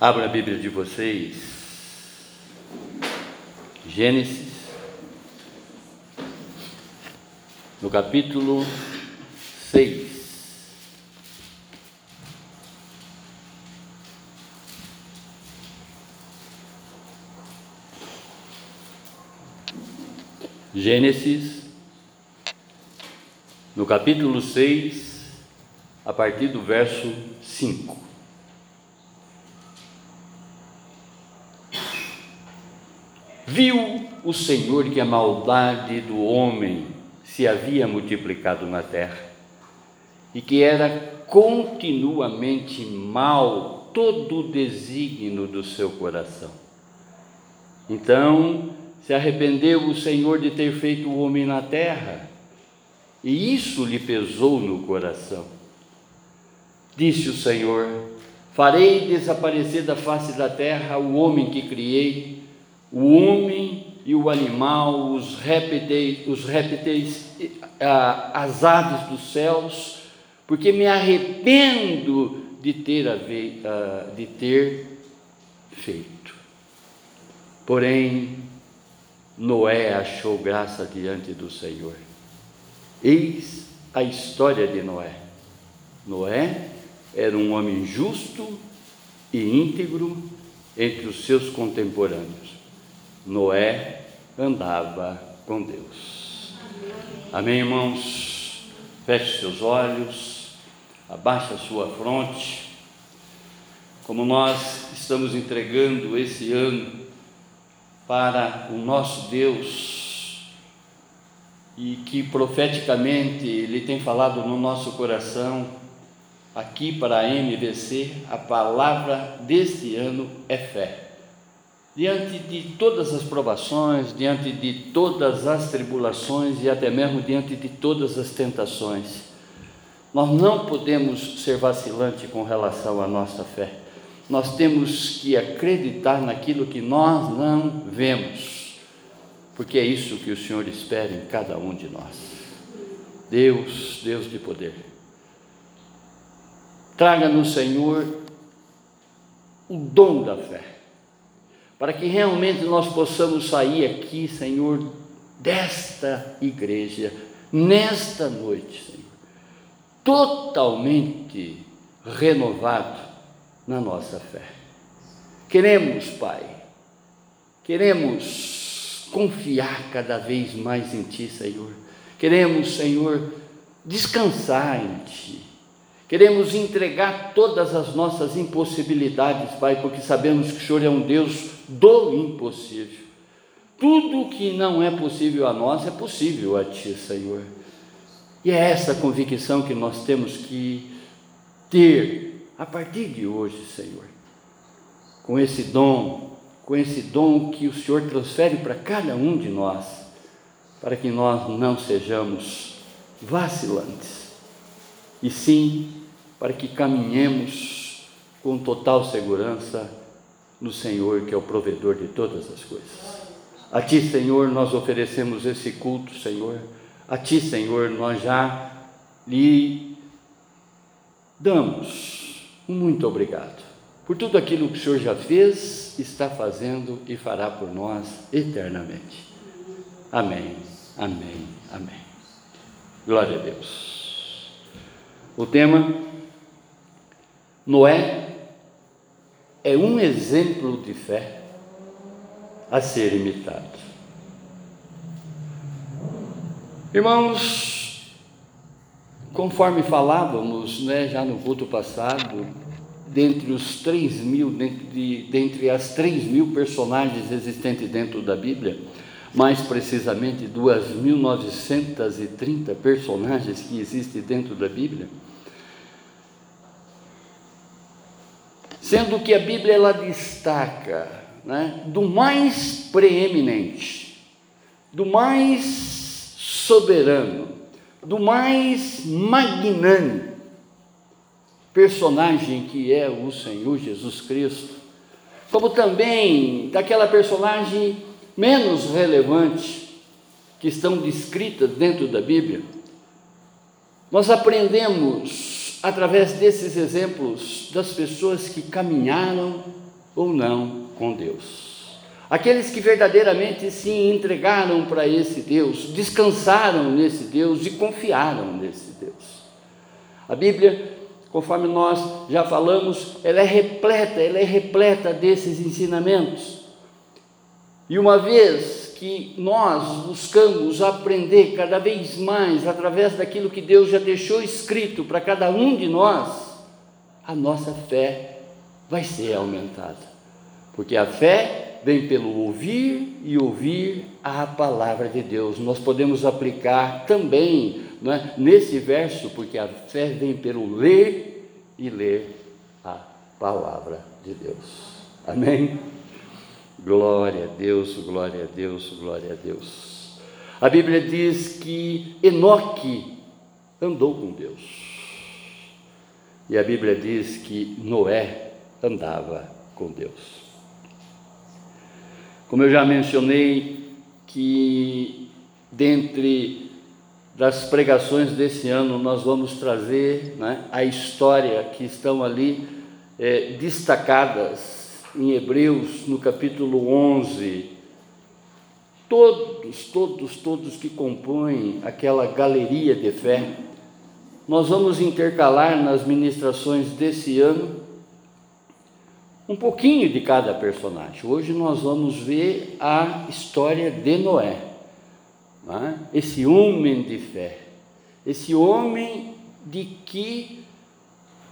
Abra a Bíblia de vocês. Gênesis, no capítulo 6. Gênesis, no capítulo 6, a partir do verso 5. Viu o Senhor que a maldade do homem se havia multiplicado na terra e que era continuamente mal todo o desígnio do seu coração. Então se arrependeu o Senhor de ter feito o homem na terra, e isso lhe pesou no coração. Disse o Senhor: Farei desaparecer da face da terra o homem que criei o homem e o animal, os répteis, os répteis as aves dos céus, porque me arrependo de ter, de ter feito. Porém, Noé achou graça diante do Senhor. Eis a história de Noé. Noé era um homem justo e íntegro entre os seus contemporâneos. Noé andava com Deus. Amém, irmãos? Feche seus olhos, abaixe a sua fronte. Como nós estamos entregando esse ano para o nosso Deus e que profeticamente Ele tem falado no nosso coração, aqui para a MVC, a palavra deste ano é fé diante de todas as provações, diante de todas as tribulações e até mesmo diante de todas as tentações, nós não podemos ser vacilantes com relação à nossa fé. Nós temos que acreditar naquilo que nós não vemos, porque é isso que o Senhor espera em cada um de nós. Deus, Deus de poder, traga no Senhor o dom da fé para que realmente nós possamos sair aqui, Senhor, desta igreja, nesta noite, Senhor, totalmente renovado na nossa fé. Queremos, Pai, queremos confiar cada vez mais em Ti, Senhor. Queremos, Senhor, descansar em Ti. Queremos entregar todas as nossas impossibilidades, Pai, porque sabemos que o Senhor é um Deus do impossível. Tudo que não é possível a nós é possível a Ti, Senhor. E é essa convicção que nós temos que ter a partir de hoje, Senhor. Com esse dom, com esse dom que o Senhor transfere para cada um de nós, para que nós não sejamos vacilantes, e sim para que caminhemos com total segurança no Senhor, que é o provedor de todas as coisas. A Ti, Senhor, nós oferecemos esse culto, Senhor. A Ti, Senhor, nós já lhe damos um muito obrigado por tudo aquilo que o Senhor já fez, está fazendo e fará por nós eternamente. Amém, amém, amém. Glória a Deus. O tema Noé é um exemplo de fé a ser imitado. Irmãos, conforme falávamos né, já no culto passado, dentre os três mil, dentre, de, dentre as três mil personagens existentes dentro da Bíblia, mais precisamente 2.930 personagens que existem dentro da Bíblia, sendo que a Bíblia ela destaca né, do mais preeminente, do mais soberano, do mais magnânimo personagem que é o Senhor Jesus Cristo, como também daquela personagem menos relevante que estão descritas dentro da Bíblia. Nós aprendemos através desses exemplos das pessoas que caminharam ou não com Deus. Aqueles que verdadeiramente se entregaram para esse Deus, descansaram nesse Deus e confiaram nesse Deus. A Bíblia, conforme nós já falamos, ela é repleta, ela é repleta desses ensinamentos. E uma vez que nós buscamos aprender cada vez mais através daquilo que Deus já deixou escrito para cada um de nós, a nossa fé vai ser aumentada. Porque a fé vem pelo ouvir e ouvir a palavra de Deus. Nós podemos aplicar também é, nesse verso, porque a fé vem pelo ler e ler a palavra de Deus. Amém? Glória a Deus, glória a Deus, glória a Deus. A Bíblia diz que Enoque andou com Deus. E a Bíblia diz que Noé andava com Deus. Como eu já mencionei, que dentre das pregações desse ano nós vamos trazer né, a história que estão ali é, destacadas em Hebreus, no capítulo 11. Todos, todos, todos que compõem aquela galeria de fé, nós vamos intercalar nas ministrações desse ano um pouquinho de cada personagem. Hoje nós vamos ver a história de Noé, é? esse homem de fé, esse homem de que,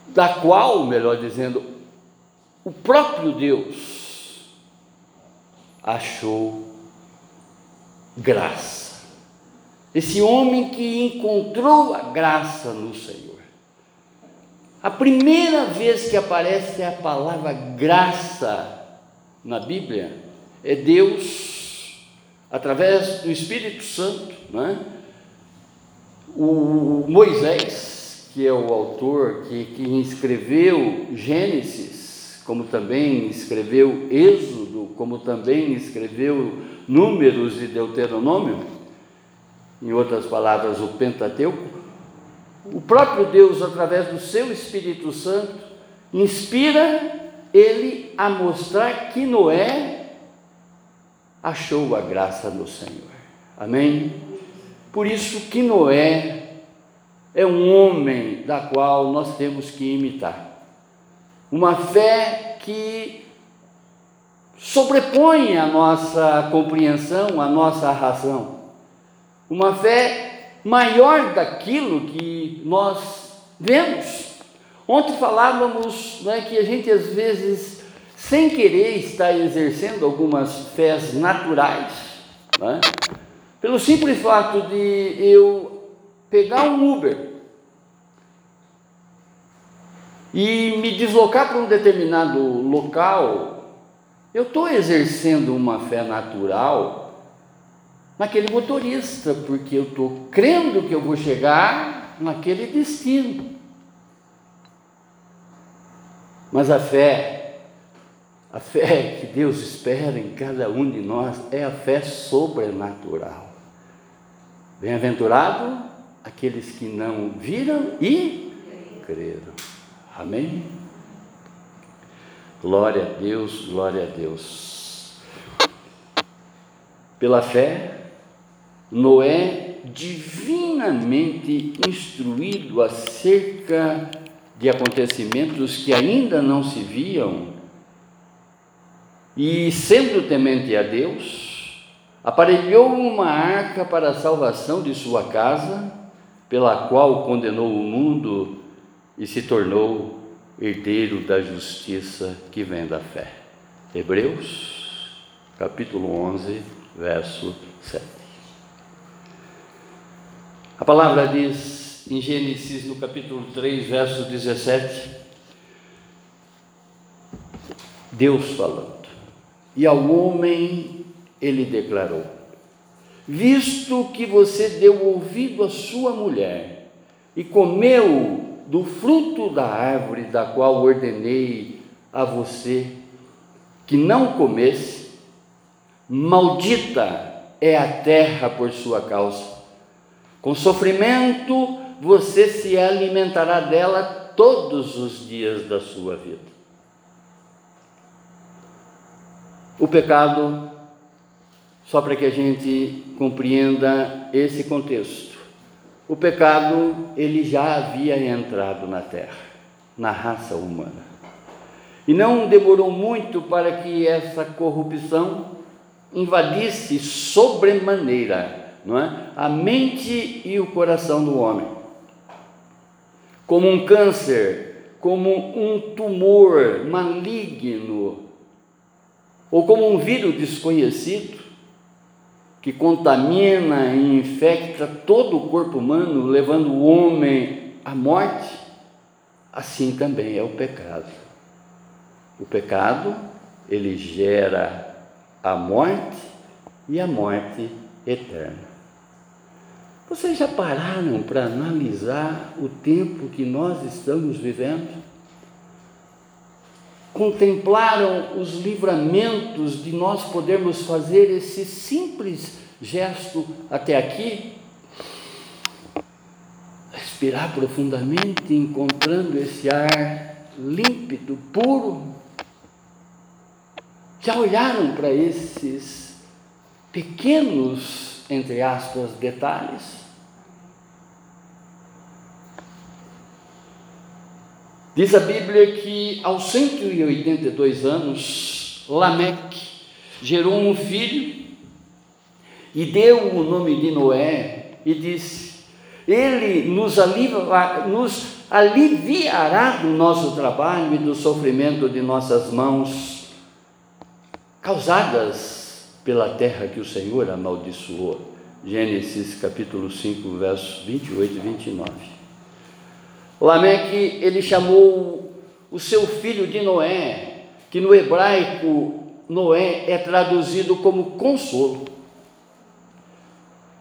da qual, melhor dizendo, o próprio Deus achou graça. Esse homem que encontrou a graça no Senhor. A primeira vez que aparece a palavra graça na Bíblia é Deus, através do Espírito Santo, né? o Moisés, que é o autor que, que escreveu Gênesis, como também escreveu Êxodo, como também escreveu Números e Deuteronômio, em outras palavras, o Pentateuco, o próprio Deus, através do seu Espírito Santo, inspira ele a mostrar que Noé achou a graça no Senhor. Amém? Por isso que Noé é um homem da qual nós temos que imitar. Uma fé que sobrepõe a nossa compreensão, a nossa razão. Uma fé maior daquilo que nós vemos. Ontem falávamos né, que a gente às vezes, sem querer, está exercendo algumas fés naturais, né? pelo simples fato de eu pegar um Uber e me deslocar para um determinado local, eu estou exercendo uma fé natural naquele motorista, porque eu estou crendo que eu vou chegar naquele destino. Mas a fé, a fé que Deus espera em cada um de nós é a fé sobrenatural. Bem-aventurado aqueles que não viram e creram. Amém? Glória a Deus, glória a Deus. Pela fé, Noé, divinamente instruído acerca de acontecimentos que ainda não se viam, e sendo temente a Deus, aparelhou uma arca para a salvação de sua casa, pela qual condenou o mundo e se tornou herdeiro da justiça que vem da fé. Hebreus, capítulo 11, verso 7. A palavra diz em Gênesis, no capítulo 3, verso 17, Deus falando, e ao homem ele declarou: Visto que você deu ouvido à sua mulher e comeu do fruto da árvore da qual ordenei a você que não comesse, maldita é a terra por sua causa com sofrimento você se alimentará dela todos os dias da sua vida. O pecado, só para que a gente compreenda esse contexto, o pecado ele já havia entrado na terra, na raça humana. E não demorou muito para que essa corrupção invadisse sobremaneira, não é? A mente e o coração do homem. Como um câncer, como um tumor maligno, ou como um vírus desconhecido que contamina e infecta todo o corpo humano, levando o homem à morte, assim também é o pecado. O pecado, ele gera a morte e a morte eterna. Vocês já pararam para analisar o tempo que nós estamos vivendo? Contemplaram os livramentos de nós podermos fazer esse simples gesto até aqui? Respirar profundamente, encontrando esse ar límpido, puro, já olharam para esses pequenos, entre aspas, detalhes? Diz a Bíblia que aos 182 anos, Lameque gerou um filho e deu o nome de Noé e disse: Ele nos, nos aliviará do nosso trabalho e do sofrimento de nossas mãos causadas pela terra que o Senhor amaldiçoou. Gênesis capítulo 5, versos 28 e 29. Lameque, ele chamou o seu filho de Noé, que no hebraico Noé é traduzido como consolo.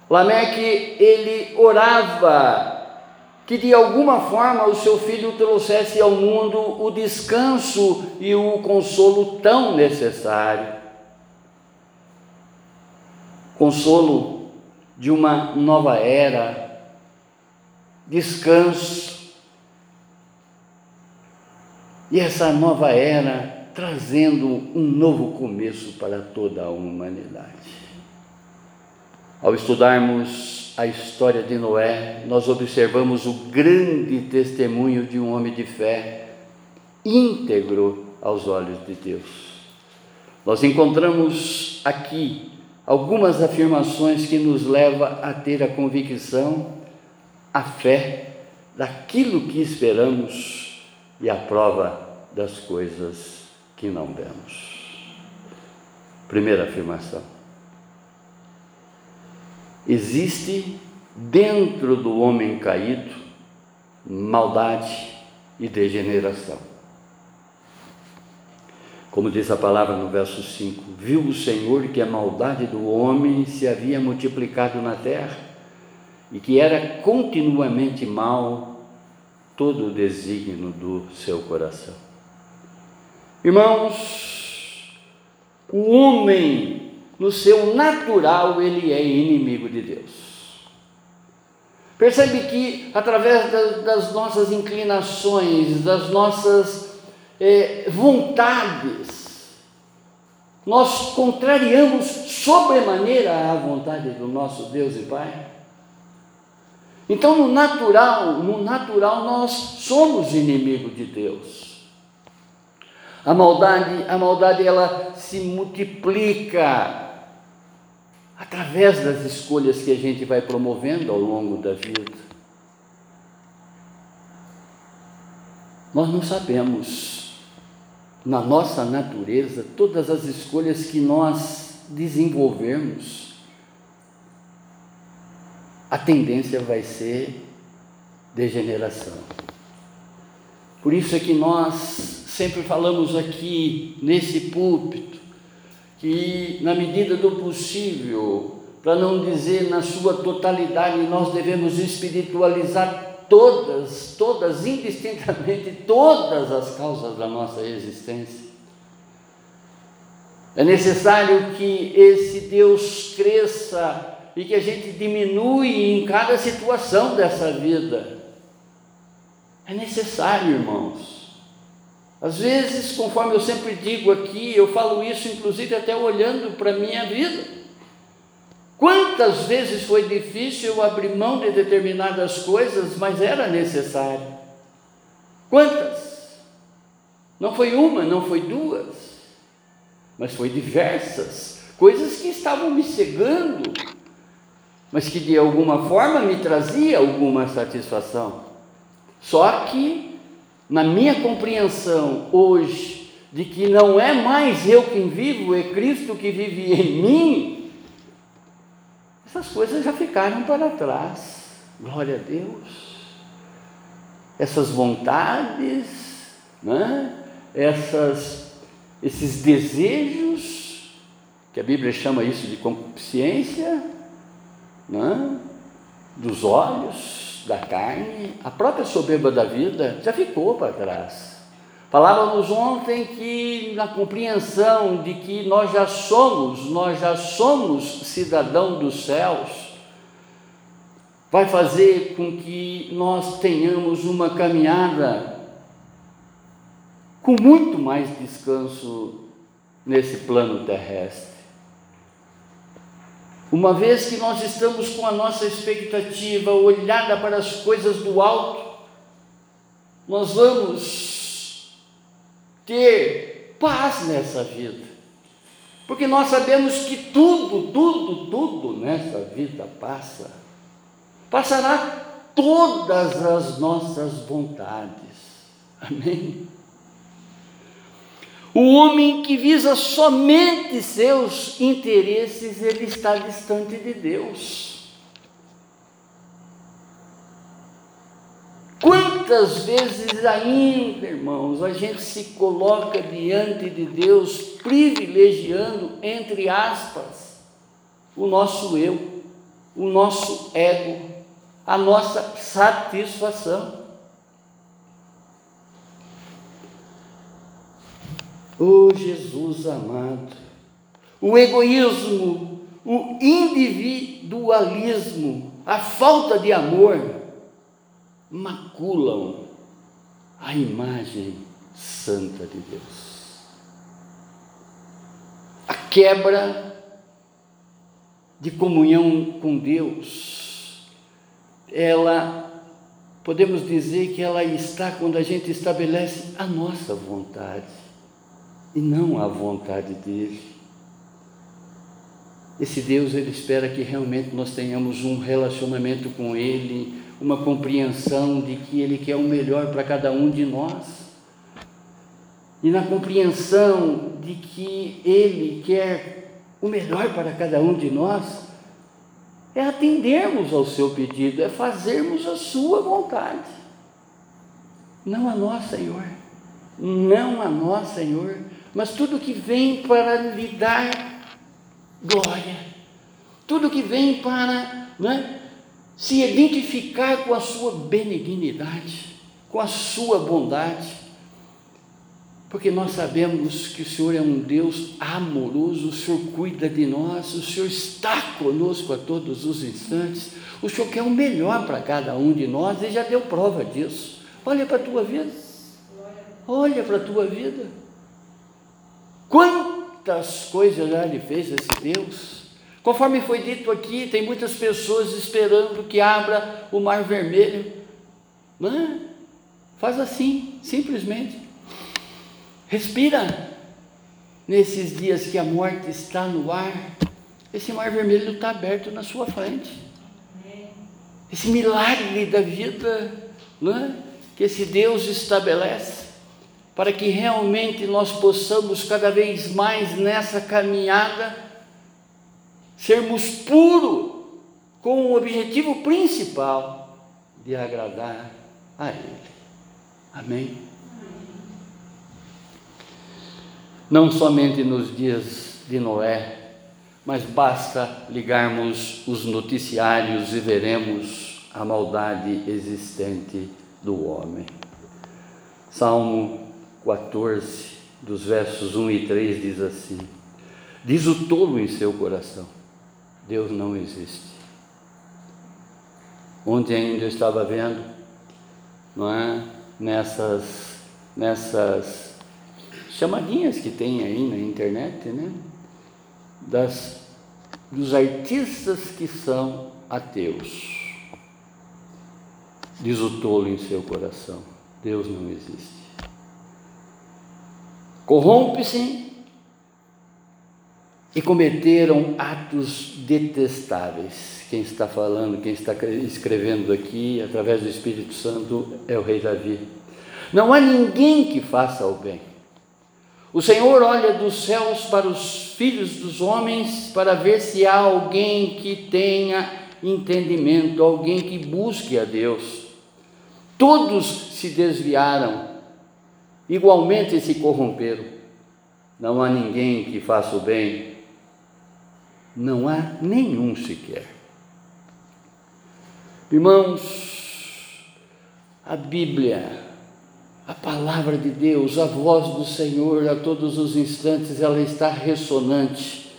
Lameque, ele orava que de alguma forma o seu filho trouxesse ao mundo o descanso e o consolo tão necessário. Consolo de uma nova era, descanso. E essa nova era trazendo um novo começo para toda a humanidade. Ao estudarmos a história de Noé, nós observamos o grande testemunho de um homem de fé, íntegro aos olhos de Deus. Nós encontramos aqui algumas afirmações que nos levam a ter a convicção, a fé daquilo que esperamos e a prova das coisas que não vemos. Primeira afirmação Existe dentro do homem caído maldade e degeneração. Como diz a palavra no verso 5: Viu o Senhor que a maldade do homem se havia multiplicado na terra e que era continuamente mal todo o desígnio do seu coração. Irmãos, o homem no seu natural, ele é inimigo de Deus. Percebe que através das, nossas inclinações, das nossas é, vontades, nós contrariamos sobremaneira a vontade do nosso Deus e Pai. Então, no natural, no natural nós somos inimigo de Deus. A maldade, a maldade ela se multiplica através das escolhas que a gente vai promovendo ao longo da vida. Nós não sabemos, na nossa natureza, todas as escolhas que nós desenvolvermos, a tendência vai ser degeneração. Por isso é que nós sempre falamos aqui nesse púlpito que, na medida do possível, para não dizer na sua totalidade, nós devemos espiritualizar todas, todas, indistintamente, todas as causas da nossa existência. É necessário que esse Deus cresça e que a gente diminui em cada situação dessa vida. É necessário, irmãos. Às vezes, conforme eu sempre digo aqui, eu falo isso inclusive até olhando para a minha vida. Quantas vezes foi difícil eu abrir mão de determinadas coisas, mas era necessário? Quantas? Não foi uma, não foi duas, mas foi diversas. Coisas que estavam me cegando, mas que de alguma forma me trazia alguma satisfação. Só que, na minha compreensão hoje, de que não é mais eu quem vivo, é Cristo que vive em mim, essas coisas já ficaram para trás. Glória a Deus. Essas vontades, né? essas, esses desejos, que a Bíblia chama isso de concupiscência, né? dos olhos, da carne, a própria soberba da vida já ficou para trás. Falávamos ontem que na compreensão de que nós já somos, nós já somos cidadão dos céus, vai fazer com que nós tenhamos uma caminhada com muito mais descanso nesse plano terrestre. Uma vez que nós estamos com a nossa expectativa olhada para as coisas do alto, nós vamos ter paz nessa vida. Porque nós sabemos que tudo, tudo, tudo nessa vida passa. Passará todas as nossas vontades. Amém? O homem que visa somente seus interesses, ele está distante de Deus. Quantas vezes ainda, irmãos, a gente se coloca diante de Deus privilegiando, entre aspas, o nosso eu, o nosso ego, a nossa satisfação. Oh Jesus amado, o egoísmo, o individualismo, a falta de amor maculam a imagem santa de Deus. A quebra de comunhão com Deus, ela podemos dizer que ela está quando a gente estabelece a nossa vontade e não a vontade dele. Esse Deus, ele espera que realmente nós tenhamos um relacionamento com ele, uma compreensão de que ele quer o melhor para cada um de nós. E na compreensão de que ele quer o melhor para cada um de nós, é atendermos ao seu pedido, é fazermos a sua vontade. Não a nós, Senhor. Não a nós, Senhor mas tudo que vem para lhe dar glória, tudo que vem para né, se identificar com a sua benignidade, com a sua bondade, porque nós sabemos que o Senhor é um Deus amoroso, o Senhor cuida de nós, o Senhor está conosco a todos os instantes, o Senhor quer o melhor para cada um de nós e já deu prova disso. Olha para a tua vida, olha para a tua vida. Quantas coisas já lhe fez esse Deus? Conforme foi dito aqui, tem muitas pessoas esperando que abra o mar vermelho. Não é? Faz assim, simplesmente. Respira. Nesses dias que a morte está no ar, esse mar vermelho está aberto na sua frente. Esse milagre da vida, não é? que esse Deus estabelece para que realmente nós possamos cada vez mais nessa caminhada sermos puros com o objetivo principal de agradar a Ele. Amém? Não somente nos dias de Noé, mas basta ligarmos os noticiários e veremos a maldade existente do homem. Salmo 14, dos versos 1 e 3, diz assim: Diz o tolo em seu coração: Deus não existe. Ontem ainda eu estava vendo, não é? Nessas nessas chamadinhas que tem aí na internet, né? Das, dos artistas que são ateus. Diz o tolo em seu coração: Deus não existe. Corrompe-se e cometeram atos detestáveis. Quem está falando, quem está escrevendo aqui, através do Espírito Santo, é o rei Davi. Não há ninguém que faça o bem. O Senhor olha dos céus para os filhos dos homens para ver se há alguém que tenha entendimento, alguém que busque a Deus. Todos se desviaram, igualmente se corromperam. Não há ninguém que faça o bem, não há nenhum sequer. Irmãos, a Bíblia, a palavra de Deus, a voz do Senhor a todos os instantes, ela está ressonante,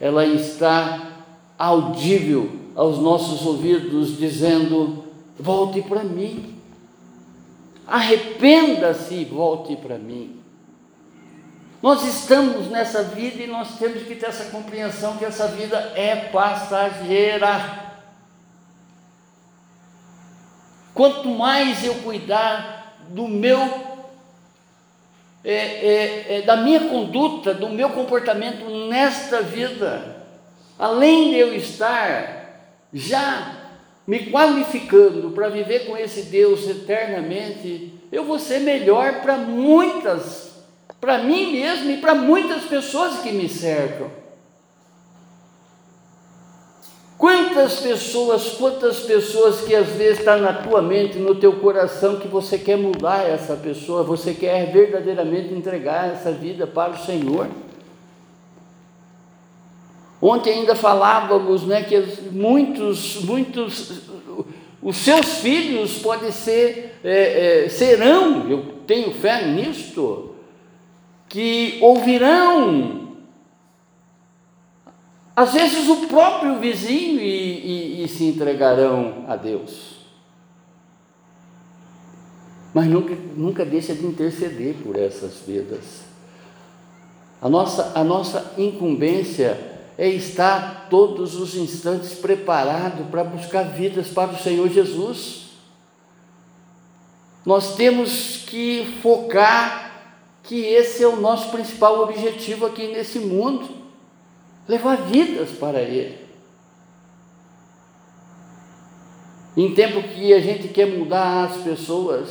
ela está audível aos nossos ouvidos, dizendo: volte para mim. Arrependa-se e volte para mim. Nós estamos nessa vida e nós temos que ter essa compreensão que essa vida é passageira. Quanto mais eu cuidar do meu, é, é, é, da minha conduta, do meu comportamento nesta vida, além de eu estar já me qualificando para viver com esse Deus eternamente, eu vou ser melhor para muitas, para mim mesmo e para muitas pessoas que me cercam. Quantas pessoas, quantas pessoas que às vezes está na tua mente, no teu coração, que você quer mudar essa pessoa, você quer verdadeiramente entregar essa vida para o Senhor. Ontem ainda falávamos né, que muitos, muitos, os seus filhos podem ser, é, é, serão, eu tenho fé nisto, que ouvirão, às vezes o próprio vizinho e, e, e se entregarão a Deus. Mas nunca, nunca deixa de interceder por essas vidas. A nossa, a nossa incumbência é estar todos os instantes preparado para buscar vidas para o Senhor Jesus. Nós temos que focar que esse é o nosso principal objetivo aqui nesse mundo levar vidas para Ele. Em tempo que a gente quer mudar as pessoas,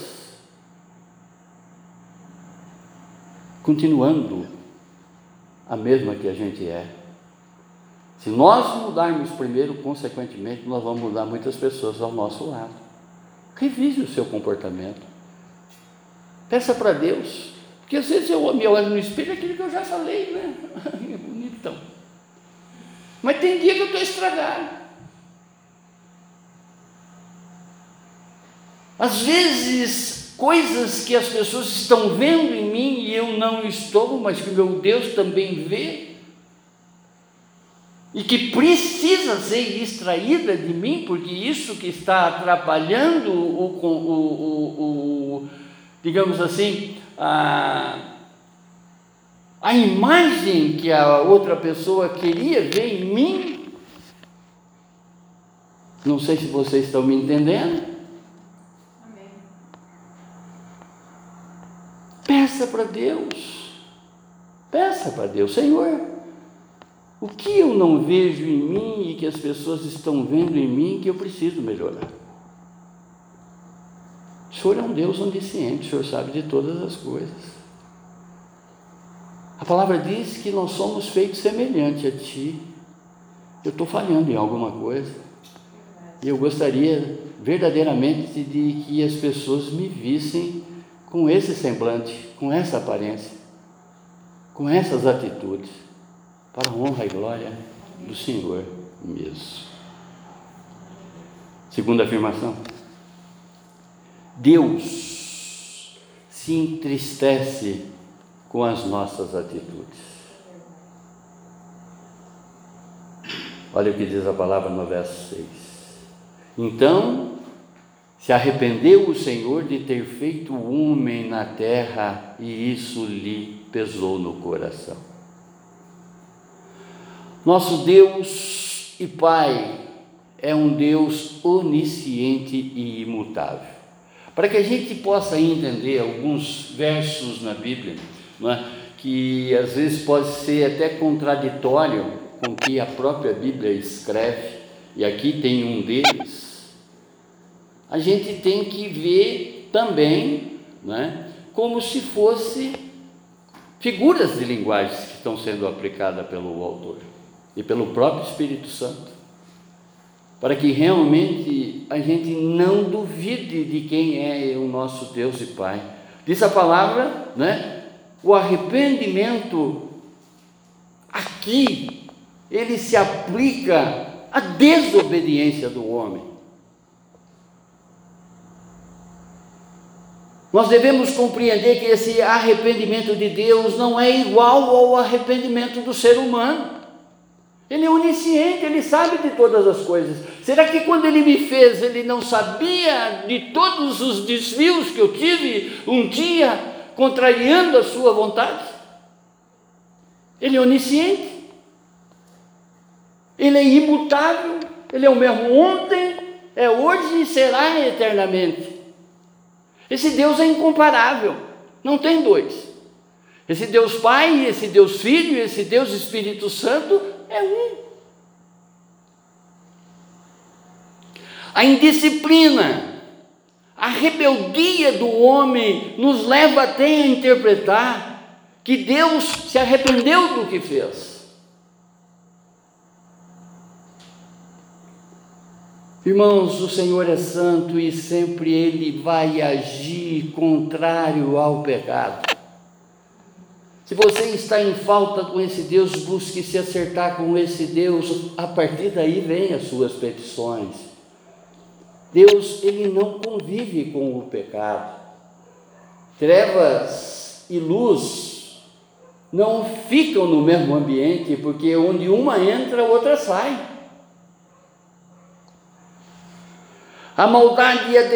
continuando a mesma que a gente é. Se nós mudarmos primeiro, consequentemente, nós vamos mudar muitas pessoas ao nosso lado. Revise o seu comportamento. Peça para Deus. Porque às vezes eu me olho no espelho é aquilo que eu já falei, né? É bonitão. Mas tem dia que eu estou estragado. Às vezes, coisas que as pessoas estão vendo em mim e eu não estou, mas que meu Deus também vê, e que precisa ser extraída de mim, porque isso que está atrapalhando o, o, o, o digamos assim, a, a imagem que a outra pessoa queria ver em mim. Não sei se vocês estão me entendendo. Amém. Peça para Deus. Peça para Deus, Senhor o que eu não vejo em mim e que as pessoas estão vendo em mim que eu preciso melhorar? O Senhor é um Deus onisciente, o Senhor sabe de todas as coisas. A palavra diz que nós somos feitos semelhante a Ti. Eu estou falhando em alguma coisa. E eu gostaria verdadeiramente de que as pessoas me vissem com esse semblante, com essa aparência, com essas atitudes para a honra e glória do Senhor mesmo. Segunda afirmação: Deus se entristece com as nossas atitudes. Olha o que diz a palavra no verso 6. Então Se arrependeu o Senhor de ter feito o homem na terra e isso lhe pesou no coração. Nosso Deus e Pai é um Deus onisciente e imutável. Para que a gente possa entender alguns versos na Bíblia, é? que às vezes pode ser até contraditório com o que a própria Bíblia escreve, e aqui tem um deles, a gente tem que ver também né, como se fosse figuras de linguagem que estão sendo aplicadas pelo autor e pelo próprio Espírito Santo, para que realmente a gente não duvide de quem é o nosso Deus e Pai. Diz a palavra, né? O arrependimento aqui ele se aplica à desobediência do homem. Nós devemos compreender que esse arrependimento de Deus não é igual ao arrependimento do ser humano. Ele é onisciente, ele sabe de todas as coisas. Será que quando ele me fez, ele não sabia de todos os desvios que eu tive um dia, contrariando a sua vontade? Ele é onisciente, ele é imutável, ele é o mesmo ontem, é hoje e será eternamente. Esse Deus é incomparável, não tem dois. Esse Deus Pai, esse Deus Filho, esse Deus Espírito Santo é um. A indisciplina, a rebeldia do homem nos leva até a interpretar que Deus se arrependeu do que fez. Irmãos, o Senhor é santo e sempre Ele vai agir contrário ao pecado. Se você está em falta com esse Deus, busque se acertar com esse Deus, a partir daí vem as suas petições. Deus, Ele não convive com o pecado. Trevas e luz não ficam no mesmo ambiente, porque onde uma entra, a outra sai. A maldade e a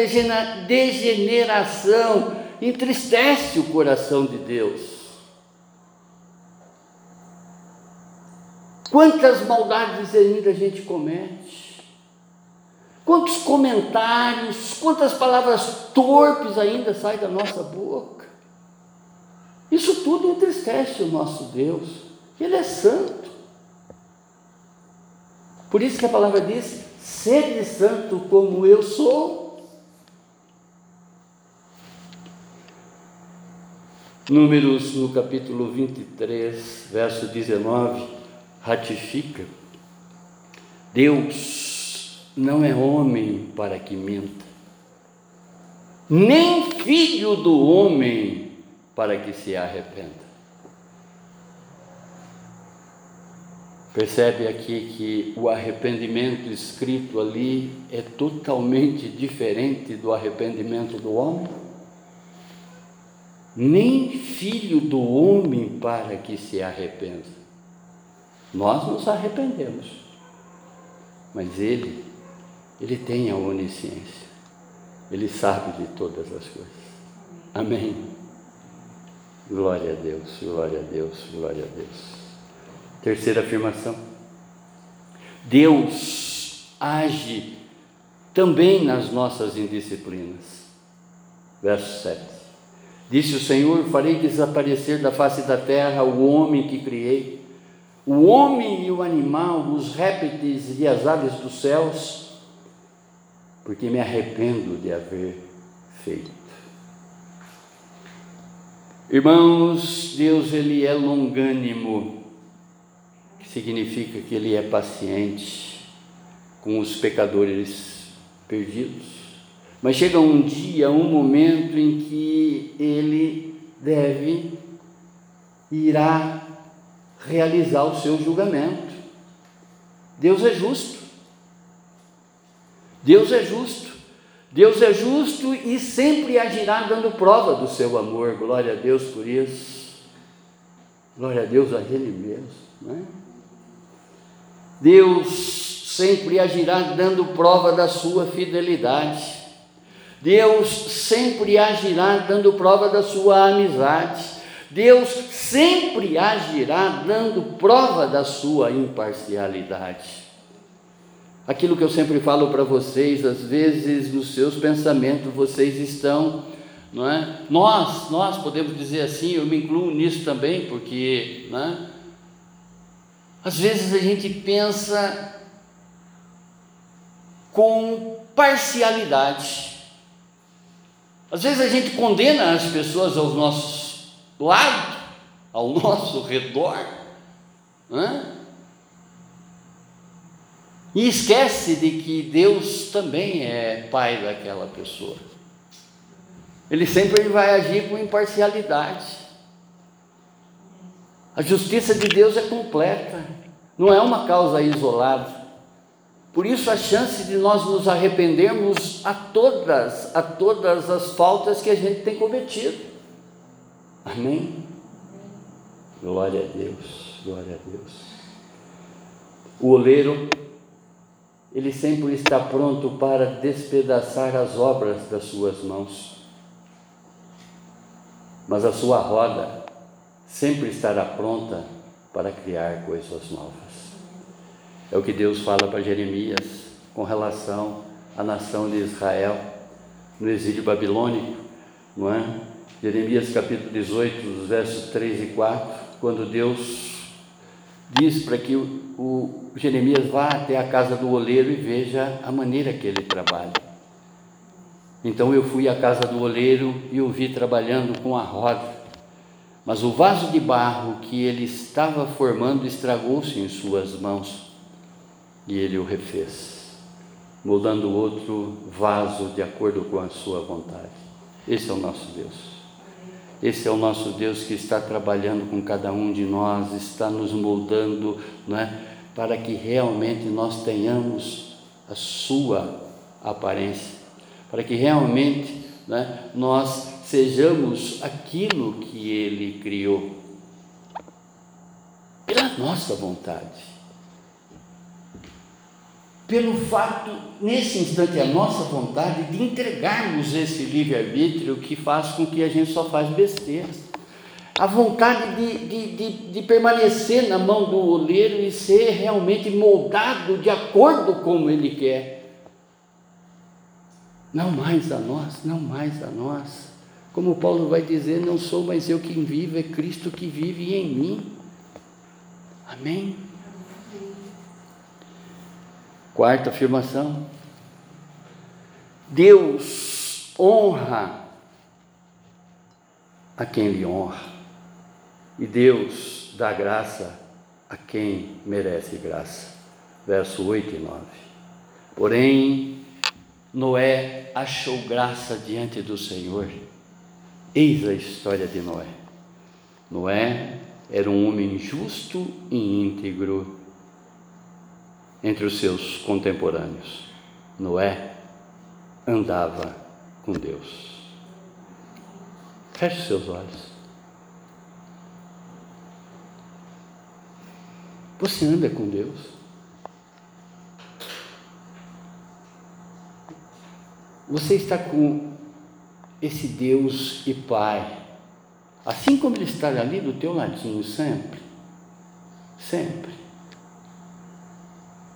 degeneração entristece o coração de Deus. Quantas maldades ainda a gente comete? Quantos comentários, quantas palavras torpes ainda saem da nossa boca? Isso tudo entristece o nosso Deus. Ele é santo. Por isso que a palavra diz: sede santo como eu sou. Números no capítulo 23, verso 19, ratifica: Deus não é homem para que minta, nem filho do homem para que se arrependa. Percebe aqui que o arrependimento escrito ali é totalmente diferente do arrependimento do homem? Nem filho do homem para que se arrependa. Nós nos arrependemos, mas ele, ele tem a onisciência, ele sabe de todas as coisas. Amém. Glória a Deus, glória a Deus, glória a Deus. Terceira afirmação. Deus age também nas nossas indisciplinas. Verso 7. Disse o Senhor: Farei desaparecer da face da terra o homem que criei, o homem e o animal, os répteis e as aves dos céus, porque me arrependo de haver feito. Irmãos, Deus ele é longânimo significa que ele é paciente com os pecadores perdidos. Mas chega um dia, um momento em que ele deve irá realizar o seu julgamento. Deus é justo. Deus é justo. Deus é justo e sempre agirá dando prova do seu amor. Glória a Deus por isso. Glória a Deus a Ele mesmo. Não é? Deus sempre agirá dando prova da sua fidelidade. Deus sempre agirá dando prova da sua amizade. Deus sempre agirá dando prova da sua imparcialidade. Aquilo que eu sempre falo para vocês, às vezes nos seus pensamentos vocês estão, não é? Nós, nós podemos dizer assim, eu me incluo nisso também, porque, né? Às vezes a gente pensa com parcialidade. Às vezes a gente condena as pessoas ao nosso lado, ao nosso redor, né? e esquece de que Deus também é pai daquela pessoa. Ele sempre vai agir com imparcialidade. A justiça de Deus é completa, não é uma causa isolada. Por isso a chance de nós nos arrependermos a todas, a todas as faltas que a gente tem cometido. Amém? Glória a Deus, glória a Deus. O oleiro, ele sempre está pronto para despedaçar as obras das suas mãos. Mas a sua roda sempre estará pronta para criar coisas novas. É o que Deus fala para Jeremias com relação à nação de Israel no exílio babilônico, não é? Jeremias capítulo 18, versos 3 e 4, quando Deus diz para que o, o Jeremias vá até a casa do oleiro e veja a maneira que ele trabalha. Então eu fui à casa do oleiro e o vi trabalhando com a roda mas o vaso de barro que ele estava formando estragou-se em suas mãos e ele o refez, moldando outro vaso de acordo com a sua vontade. Esse é o nosso Deus. Esse é o nosso Deus que está trabalhando com cada um de nós, está nos moldando, não é? Para que realmente nós tenhamos a sua aparência, para que realmente né, nós sejamos aquilo que Ele criou, pela nossa vontade. Pelo fato, nesse instante, a nossa vontade de entregarmos esse livre-arbítrio que faz com que a gente só faz besteiras. A vontade de, de, de, de permanecer na mão do oleiro e ser realmente moldado de acordo como ele quer. Não mais a nós, não mais a nós. Como Paulo vai dizer, não sou mais eu quem vive, é Cristo que vive em mim. Amém? Quarta afirmação. Deus honra a quem lhe honra, e Deus dá graça a quem merece graça. Verso 8 e 9. Porém, Noé achou graça diante do Senhor Eis a história de Noé. Noé era um homem justo e íntegro entre os seus contemporâneos. Noé andava com Deus. Feche seus olhos. Você anda com Deus? Você está com esse Deus e Pai, assim como Ele está ali do teu ladinho sempre, sempre.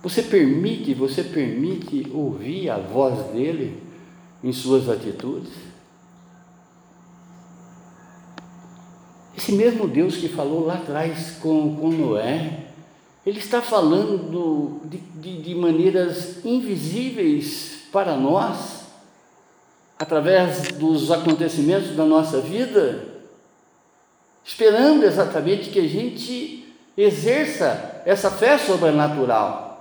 Você permite, você permite ouvir a voz dele em suas atitudes? Esse mesmo Deus que falou lá atrás com, com Noé, ele está falando de, de, de maneiras invisíveis para nós, através dos acontecimentos da nossa vida, esperando exatamente que a gente exerça essa fé sobrenatural,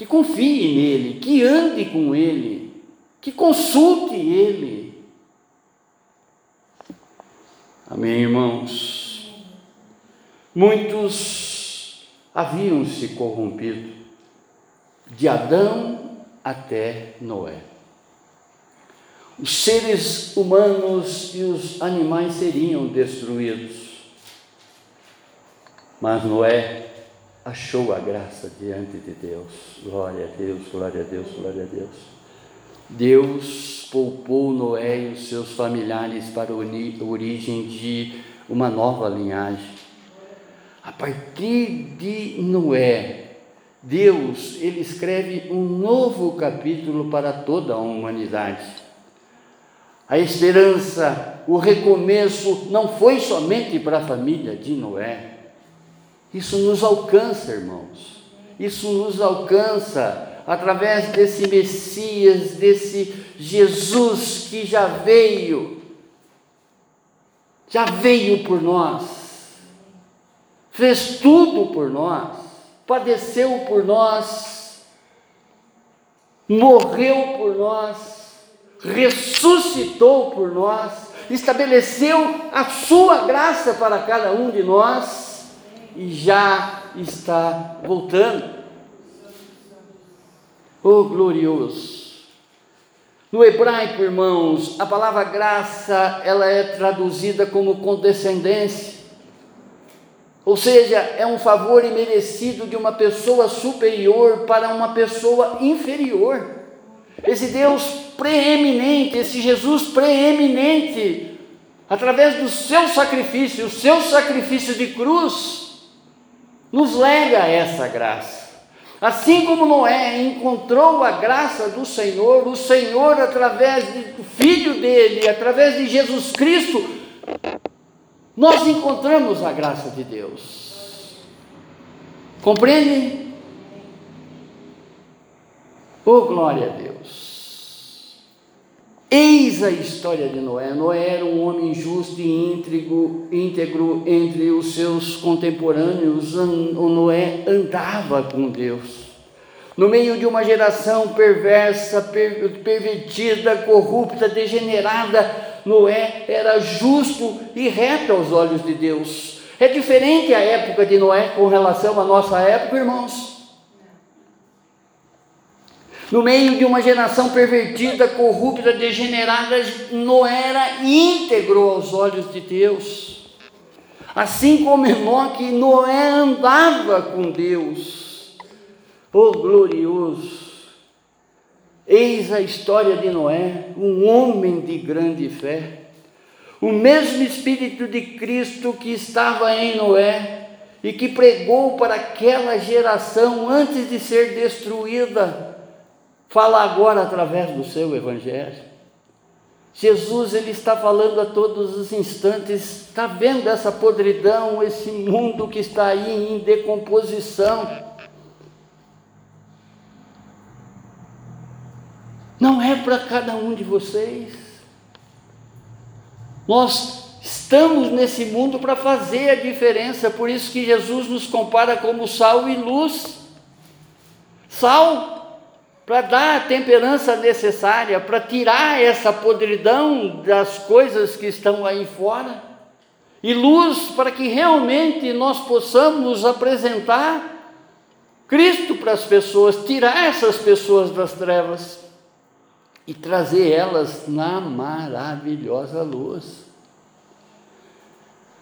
que confie nele, que ande com ele, que consulte ele. Amém, irmãos? Muitos haviam se corrompido, de Adão até Noé os seres humanos e os animais seriam destruídos. Mas Noé achou a graça diante de Deus. Glória a Deus, glória a Deus, glória a Deus. Deus poupou Noé e os seus familiares para a origem de uma nova linhagem. A partir de Noé, Deus ele escreve um novo capítulo para toda a humanidade. A esperança, o recomeço não foi somente para a família de Noé. Isso nos alcança, irmãos. Isso nos alcança através desse Messias, desse Jesus que já veio, já veio por nós, fez tudo por nós, padeceu por nós, morreu por nós, ressuscitou por nós, estabeleceu a sua graça para cada um de nós e já está voltando. Oh, glorioso! No hebraico, irmãos, a palavra graça, ela é traduzida como condescendência. Ou seja, é um favor imerecido de uma pessoa superior para uma pessoa inferior. Esse Deus preeminente, esse Jesus preeminente, através do seu sacrifício, o seu sacrifício de cruz, nos lega essa graça. Assim como Noé encontrou a graça do Senhor, o Senhor, através do filho dele, através de Jesus Cristo, nós encontramos a graça de Deus. Compreende? Oh, glória a Deus. Eis a história de Noé. Noé era um homem justo e íntegro, íntegro entre os seus contemporâneos. O Noé andava com Deus. No meio de uma geração perversa, pervertida, corrupta, degenerada, Noé era justo e reto aos olhos de Deus. É diferente a época de Noé com relação à nossa época, irmãos. No meio de uma geração pervertida, corrupta, degenerada, Noé era íntegro aos olhos de Deus. Assim como Enoque, Noé andava com Deus. Oh glorioso! Eis a história de Noé, um homem de grande fé. O mesmo Espírito de Cristo que estava em Noé e que pregou para aquela geração antes de ser destruída fala agora através do seu evangelho. Jesus ele está falando a todos os instantes, está vendo essa podridão, esse mundo que está aí em decomposição. Não é para cada um de vocês. Nós estamos nesse mundo para fazer a diferença, por isso que Jesus nos compara como sal e luz. Sal para dar a temperança necessária, para tirar essa podridão das coisas que estão aí fora, e luz para que realmente nós possamos apresentar Cristo para as pessoas, tirar essas pessoas das trevas e trazer elas na maravilhosa luz.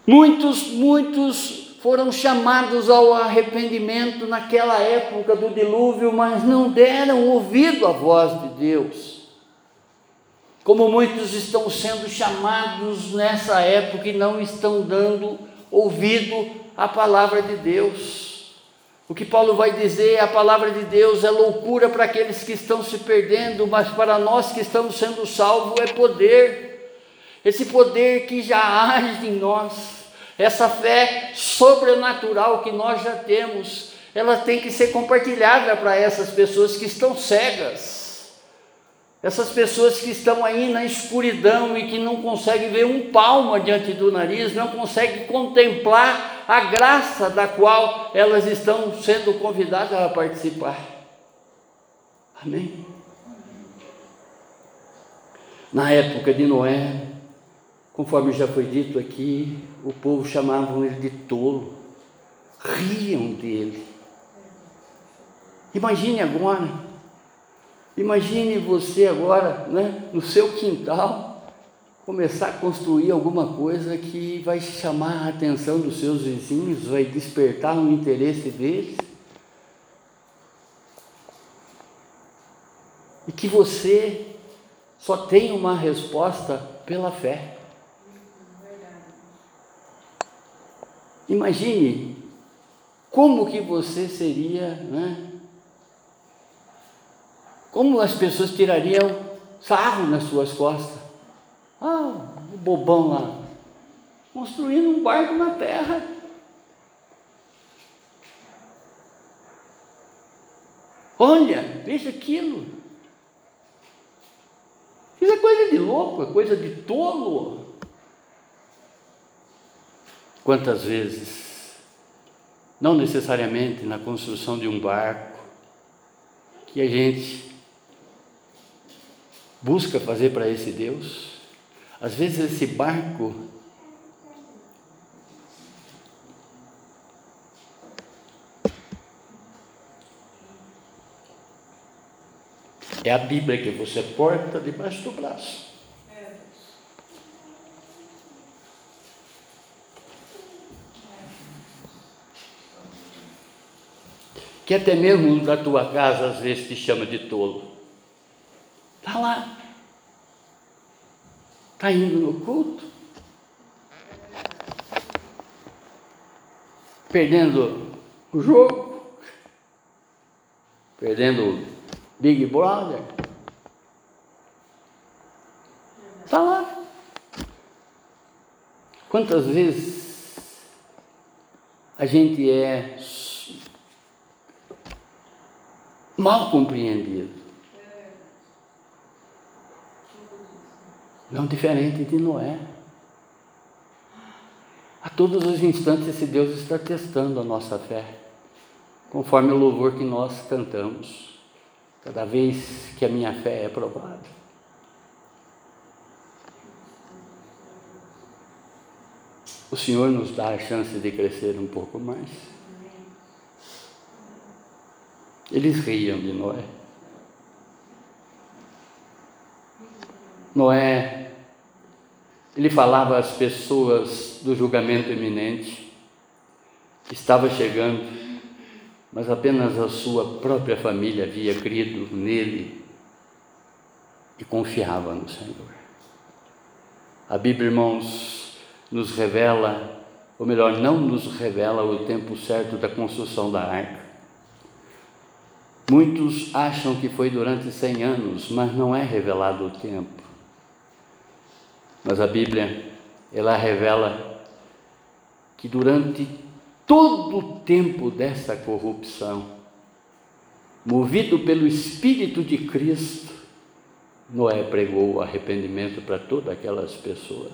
Muitos, muitos foram chamados ao arrependimento naquela época do dilúvio, mas não deram ouvido à voz de Deus. Como muitos estão sendo chamados nessa época e não estão dando ouvido à palavra de Deus. O que Paulo vai dizer, a palavra de Deus é loucura para aqueles que estão se perdendo, mas para nós que estamos sendo salvos é poder. Esse poder que já age em nós essa fé sobrenatural que nós já temos, ela tem que ser compartilhada para essas pessoas que estão cegas. Essas pessoas que estão aí na escuridão e que não conseguem ver um palmo diante do nariz, não conseguem contemplar a graça da qual elas estão sendo convidadas a participar. Amém? Na época de Noé, conforme já foi dito aqui, o povo chamava ele de tolo, riam dele. Imagine agora, imagine você agora, né, no seu quintal, começar a construir alguma coisa que vai chamar a atenção dos seus vizinhos, vai despertar o interesse deles. E que você só tem uma resposta pela fé. Imagine como que você seria, né? Como as pessoas tirariam sarro nas suas costas. Ah, o bobão lá, construindo um barco na terra. Olha, veja aquilo. Isso é coisa de louco, é coisa de tolo. Quantas vezes, não necessariamente na construção de um barco, que a gente busca fazer para esse Deus, às vezes esse barco é a Bíblia que você porta debaixo do braço. Que até mesmo da tua casa às vezes te chama de tolo. Está lá. Está indo no culto. Perdendo o jogo. Perdendo o Big Brother. Está lá. Quantas vezes a gente é mal compreendido. Não diferente de Noé. A todos os instantes esse Deus está testando a nossa fé, conforme o louvor que nós cantamos, cada vez que a minha fé é provada. O Senhor nos dá a chance de crescer um pouco mais. Eles riam de Noé. Noé, ele falava às pessoas do julgamento iminente, que estava chegando, mas apenas a sua própria família havia crido nele e confiava no Senhor. A Bíblia, irmãos, nos revela, ou melhor, não nos revela o tempo certo da construção da arca. Muitos acham que foi durante 100 anos, mas não é revelado o tempo. Mas a Bíblia, ela revela que durante todo o tempo dessa corrupção, movido pelo Espírito de Cristo, Noé pregou o arrependimento para todas aquelas pessoas,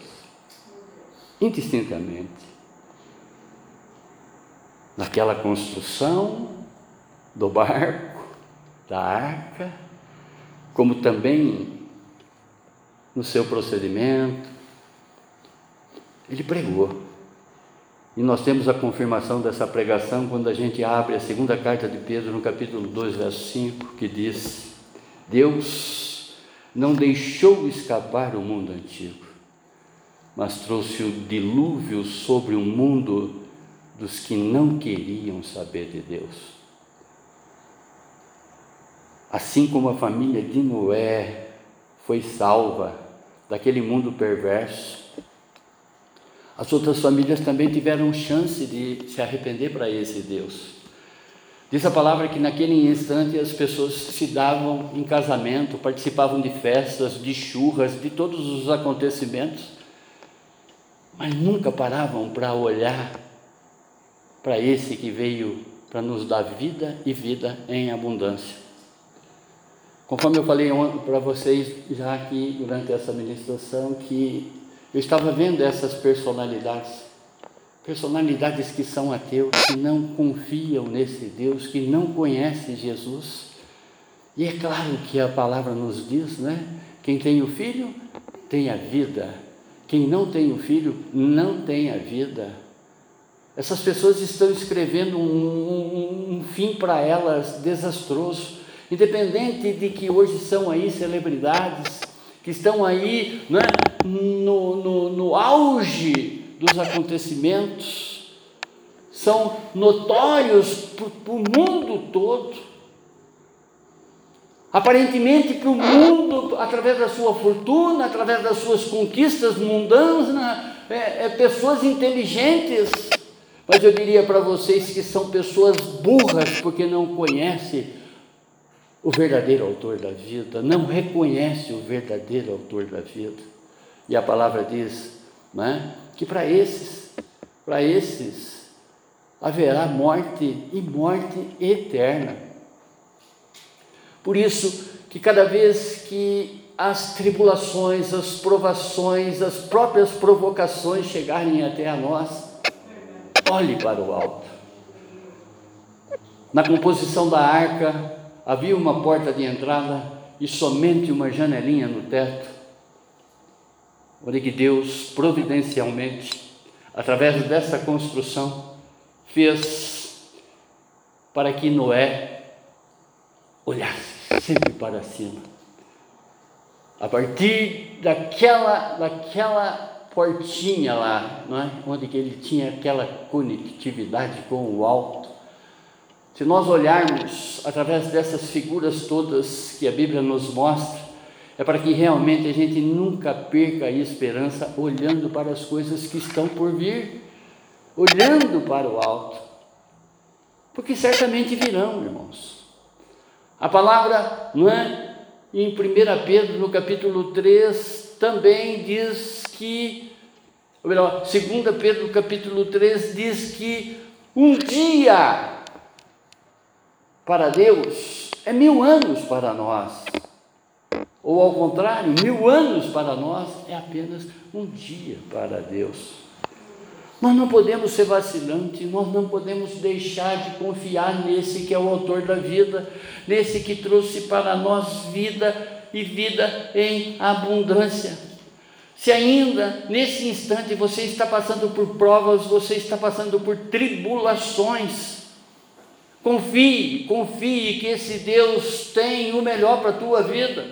indistintamente. Naquela construção do barco, da arca, como também no seu procedimento. Ele pregou. E nós temos a confirmação dessa pregação quando a gente abre a segunda carta de Pedro, no capítulo 2, verso 5, que diz: Deus não deixou escapar o mundo antigo, mas trouxe o dilúvio sobre o mundo dos que não queriam saber de Deus. Assim como a família de Noé foi salva daquele mundo perverso, as outras famílias também tiveram chance de se arrepender para esse Deus. Diz a palavra que naquele instante as pessoas se davam em casamento, participavam de festas, de churras, de todos os acontecimentos, mas nunca paravam para olhar para esse que veio para nos dar vida e vida em abundância. Conforme eu falei para vocês já aqui durante essa ministração, que eu estava vendo essas personalidades, personalidades que são ateus, que não confiam nesse Deus, que não conhecem Jesus. E é claro que a palavra nos diz, né? Quem tem o filho tem a vida. Quem não tem o filho não tem a vida. Essas pessoas estão escrevendo um, um, um fim para elas desastroso Independente de que hoje são aí celebridades, que estão aí né, no, no, no auge dos acontecimentos, são notórios para o mundo todo. aparentemente para o mundo, através da sua fortuna, através das suas conquistas mundanas, é, é, pessoas inteligentes, mas eu diria para vocês que são pessoas burras porque não conhecem o verdadeiro autor da vida, não reconhece o verdadeiro autor da vida. E a palavra diz né, que para esses, para esses, haverá morte e morte eterna. Por isso que cada vez que as tribulações, as provações, as próprias provocações chegarem até a nós, olhe para o alto. Na composição da arca havia uma porta de entrada e somente uma janelinha no teto, onde que Deus providencialmente, através dessa construção, fez para que Noé olhasse sempre para cima. A partir daquela, daquela portinha lá, não é? onde que ele tinha aquela conectividade com o alto. Se nós olharmos através dessas figuras todas que a Bíblia nos mostra, é para que realmente a gente nunca perca a esperança olhando para as coisas que estão por vir, olhando para o alto, porque certamente virão, irmãos. A palavra, não é? Em 1 Pedro, no capítulo 3, também diz que, ou melhor, 2 Pedro, capítulo 3, diz que um dia para Deus é mil anos para nós. Ou ao contrário, mil anos para nós é apenas um dia para Deus. Nós não podemos ser vacilantes, nós não podemos deixar de confiar nesse que é o autor da vida, nesse que trouxe para nós vida e vida em abundância. Se ainda nesse instante você está passando por provas, você está passando por tribulações, confie, confie que esse Deus tem o melhor para a tua vida.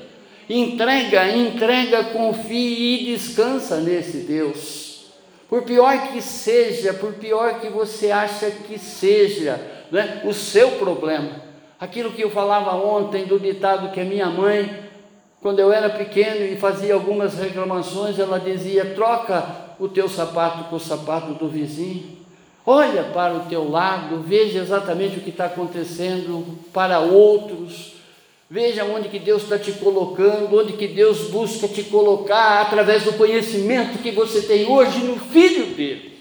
Entrega, entrega, confie e descansa nesse Deus. Por pior que seja, por pior que você acha que seja, né, o seu problema, aquilo que eu falava ontem do ditado que a minha mãe, quando eu era pequeno e fazia algumas reclamações, ela dizia: troca o teu sapato com o sapato do vizinho. Olha para o teu lado, veja exatamente o que está acontecendo para outros. Veja onde que Deus está te colocando, onde que Deus busca te colocar através do conhecimento que você tem hoje no Filho dele.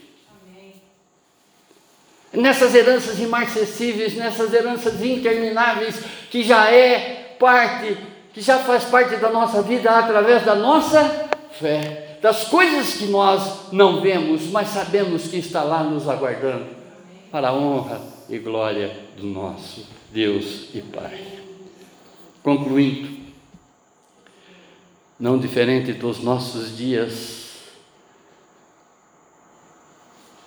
Nessas heranças imarcessíveis, nessas heranças intermináveis, que já é parte, que já faz parte da nossa vida através da nossa fé, das coisas que nós não vemos, mas sabemos que está lá nos aguardando, para a honra e glória do nosso Deus e Pai. Concluindo, não diferente dos nossos dias,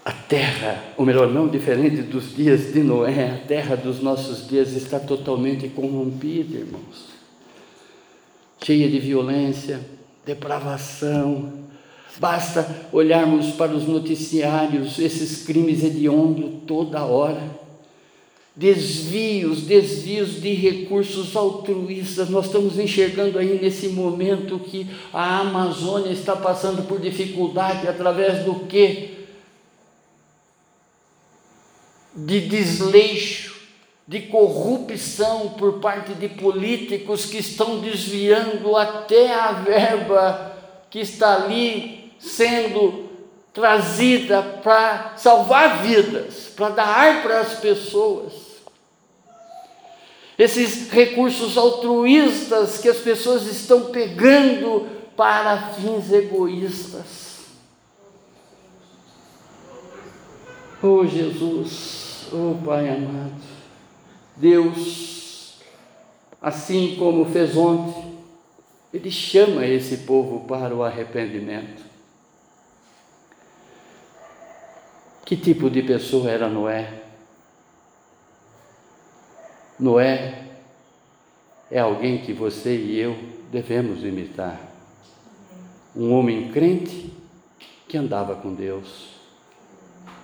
a terra, ou melhor, não diferente dos dias de Noé, a terra dos nossos dias está totalmente corrompida, irmãos, cheia de violência, depravação. Basta olharmos para os noticiários, esses crimes hediondos toda hora desvios, desvios de recursos altruístas. Nós estamos enxergando aí nesse momento que a Amazônia está passando por dificuldade através do que? De desleixo, de corrupção por parte de políticos que estão desviando até a verba que está ali sendo trazida para salvar vidas, para dar ar para as pessoas esses recursos altruístas que as pessoas estão pegando para fins egoístas. Oh Jesus, oh Pai amado, Deus, assim como fez ontem, Ele chama esse povo para o arrependimento. Que tipo de pessoa era Noé? Noé é alguém que você e eu devemos imitar. Um homem crente que andava com Deus.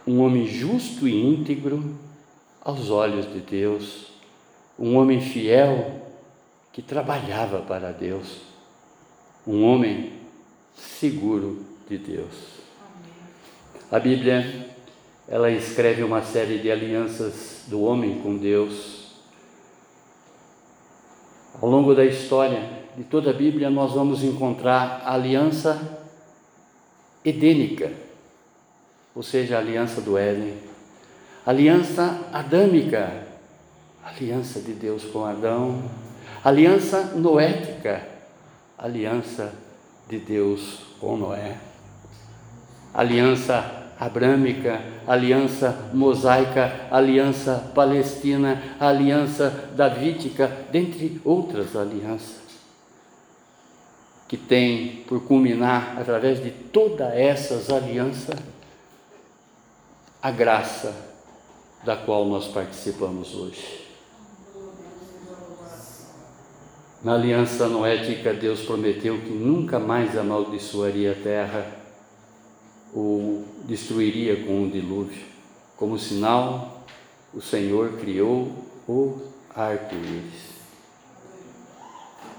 Um homem justo e íntegro aos olhos de Deus. Um homem fiel que trabalhava para Deus, um homem seguro de Deus. A Bíblia, ela escreve uma série de alianças do homem com Deus. Ao longo da história de toda a Bíblia, nós vamos encontrar a aliança edênica, ou seja, a aliança do Éden, aliança adâmica, aliança de Deus com Adão, aliança noética, aliança de Deus com Noé, aliança abrâmica, aliança mosaica, aliança palestina, aliança davídica, dentre outras alianças que tem por culminar, através de todas essas alianças, a graça da qual nós participamos hoje. Na aliança noética, Deus prometeu que nunca mais amaldiçoaria a terra ou destruiria com um dilúvio. Como sinal, o Senhor criou o arco-íris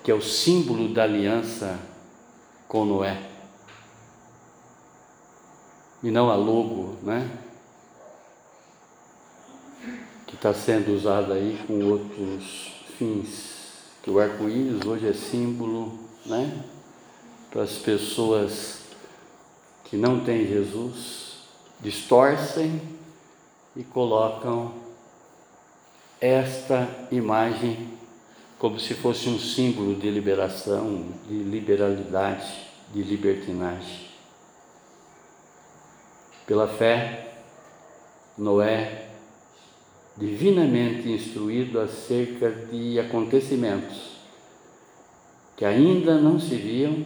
que é o símbolo da aliança com Noé. E não a logo, né? Que está sendo usada aí com outros fins. Que o arco-íris hoje é símbolo, né? Para as pessoas que não têm Jesus, distorcem e colocam esta imagem como se fosse um símbolo de liberação, de liberalidade, de libertinagem. Pela fé, Noé, divinamente instruído acerca de acontecimentos que ainda não se viam,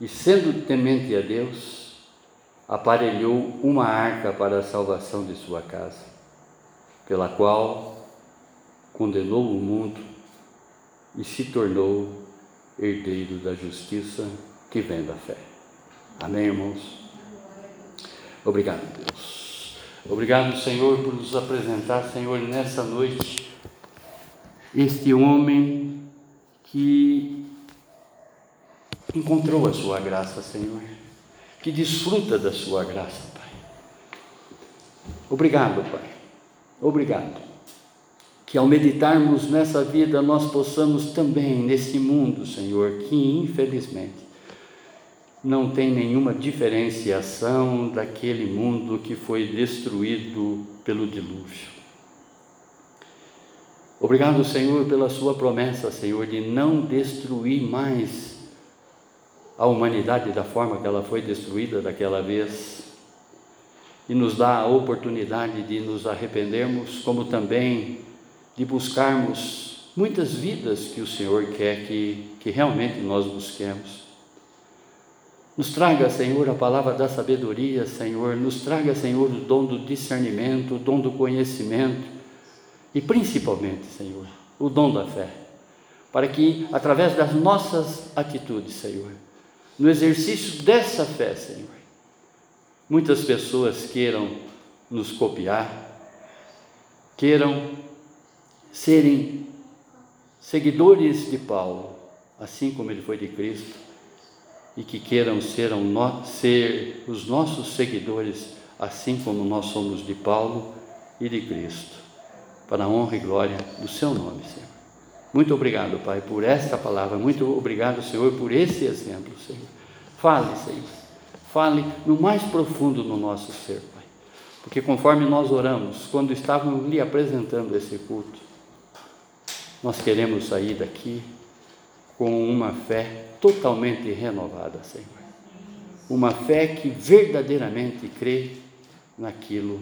e sendo temente a Deus, aparelhou uma arca para a salvação de sua casa, pela qual condenou o mundo e se tornou herdeiro da justiça que vem da fé. Amém, irmãos? Obrigado, Deus. Obrigado, Senhor, por nos apresentar, Senhor, nessa noite, este homem que encontrou a sua graça, Senhor, que desfruta da sua graça, Pai. Obrigado, Pai. Obrigado que ao meditarmos nessa vida nós possamos também, nesse mundo, Senhor, que infelizmente não tem nenhuma diferenciação daquele mundo que foi destruído pelo dilúvio. Obrigado, Senhor, pela Sua promessa, Senhor, de não destruir mais a humanidade da forma que ela foi destruída daquela vez. E nos dá a oportunidade de nos arrependermos, como também de buscarmos muitas vidas que o Senhor quer que, que realmente nós busquemos. Nos traga, Senhor, a palavra da sabedoria, Senhor. Nos traga, Senhor, o dom do discernimento, o dom do conhecimento e principalmente, Senhor, o dom da fé. Para que, através das nossas atitudes, Senhor, no exercício dessa fé, Senhor, muitas pessoas queiram nos copiar, queiram serem seguidores de Paulo, assim como ele foi de Cristo, e que queiram ser, ser os nossos seguidores, assim como nós somos de Paulo e de Cristo, para a honra e glória do seu nome, Senhor. Muito obrigado, Pai, por esta palavra, muito obrigado, Senhor, por esse exemplo, Senhor. Fale, Senhor, fale no mais profundo no nosso ser, Pai, porque conforme nós oramos, quando estávamos lhe apresentando esse culto, nós queremos sair daqui com uma fé totalmente renovada, Senhor. Uma fé que verdadeiramente crê naquilo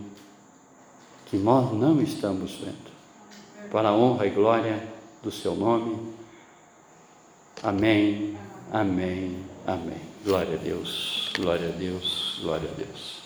que nós não estamos vendo. Para a honra e glória do seu nome. Amém, amém, amém. Glória a Deus, glória a Deus, glória a Deus.